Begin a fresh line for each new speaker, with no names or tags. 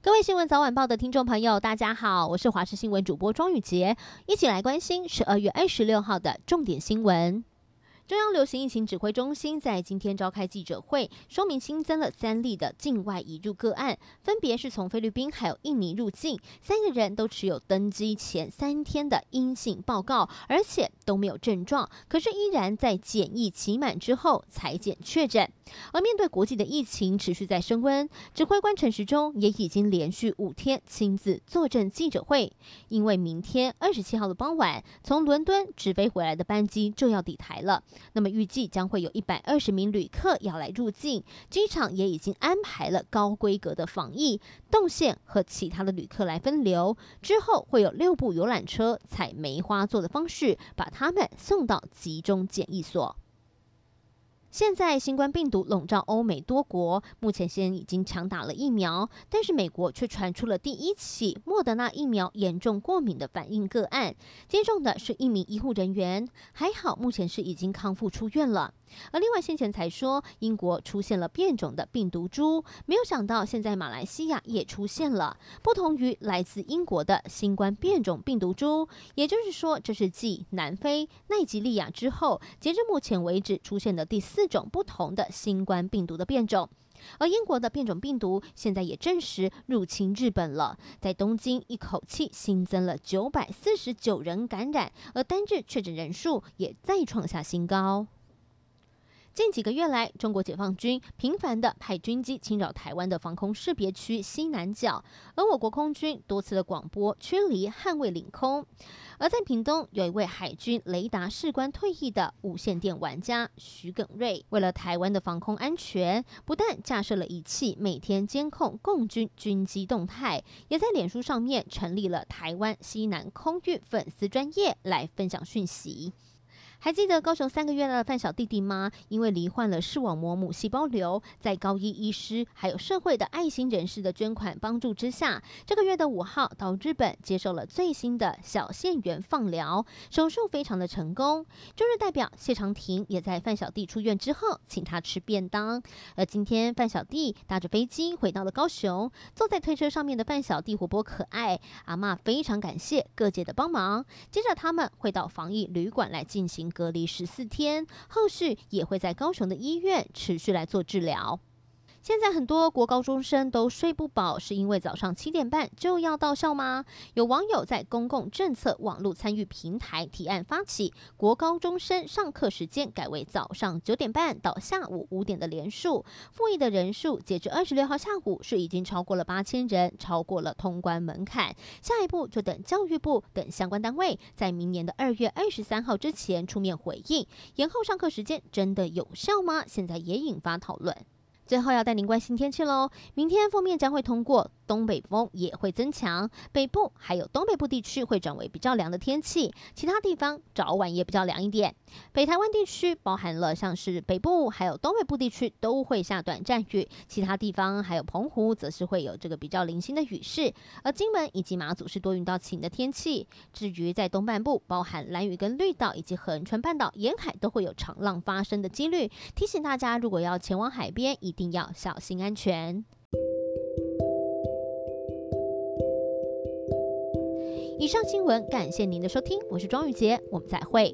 各位新闻早晚报的听众朋友，大家好，我是华视新闻主播庄宇杰，一起来关心十二月二十六号的重点新闻。中央流行疫情指挥中心在今天召开记者会，说明新增了三例的境外移入个案，分别是从菲律宾还有印尼入境，三个人都持有登机前三天的阴性报告，而且都没有症状，可是依然在检疫期满之后采检确诊。而面对国际的疫情持续在升温，指挥官陈时中也已经连续五天亲自坐镇记者会，因为明天二十七号的傍晚从伦敦直飞回来的班机就要抵台了。那么预计将会有一百二十名旅客要来入境，机场也已经安排了高规格的防疫动线和其他的旅客来分流。之后会有六部游览车采梅花座的方式，把他们送到集中检疫所。现在新冠病毒笼罩欧美多国，目前先已经强打了疫苗，但是美国却传出了第一起莫德纳疫苗严重过敏的反应个案，接种的是一名医护人员，还好目前是已经康复出院了。而另外先前才说英国出现了变种的病毒株，没有想到现在马来西亚也出现了，不同于来自英国的新冠变种病毒株，也就是说这是继南非、奈及利亚之后，截至目前为止出现的第四四种不同的新冠病毒的变种。而英国的变种病毒现在也证实入侵日本了，在东京一口气新增了九百四十九人感染，而单日确诊人数也再创下新高。近几个月来，中国解放军频繁地派军机侵扰台湾的防空识别区西南角，而我国空军多次的广播驱离捍卫领空。而在屏东，有一位海军雷达士官退役的无线电玩家徐耿瑞，为了台湾的防空安全，不但架设了仪器，每天监控共军军机动态，也在脸书上面成立了台湾西南空域粉丝专业来分享讯息。还记得高雄三个月大的范小弟弟吗？因为罹患了视网膜母细胞瘤，在高医医师还有社会的爱心人士的捐款帮助之下，这个月的五号到日本接受了最新的小腺源放疗，手术非常的成功。中日代表谢长廷也在范小弟出院之后请他吃便当。而今天范小弟搭着飞机回到了高雄，坐在推车上面的范小弟活泼可爱，阿嬷非常感谢各界的帮忙。接着他们会到防疫旅馆来进行。隔离十四天，后续也会在高雄的医院持续来做治疗。现在很多国高中生都睡不饱，是因为早上七点半就要到校吗？有网友在公共政策网络参与平台提案发起国高中生上课时间改为早上九点半到下午五点的连数，复议的人数截至二十六号下午是已经超过了八千人，超过了通关门槛。下一步就等教育部等相关单位在明年的二月二十三号之前出面回应，延后上课时间真的有效吗？现在也引发讨论。最后要带您关心天气喽，明天封面将会通过。东北风也会增强，北部还有东北部地区会转为比较凉的天气，其他地方早晚也比较凉一点。北台湾地区包含了像是北部还有东北部地区都会下短暂雨，其他地方还有澎湖则是会有这个比较零星的雨势，而金门以及马祖是多云到晴的天气。至于在东半部，包含兰屿跟绿岛以及横川半岛沿海都会有长浪发生的几率，提醒大家如果要前往海边，一定要小心安全。以上新闻，感谢您的收听，我是庄玉洁，我们再会。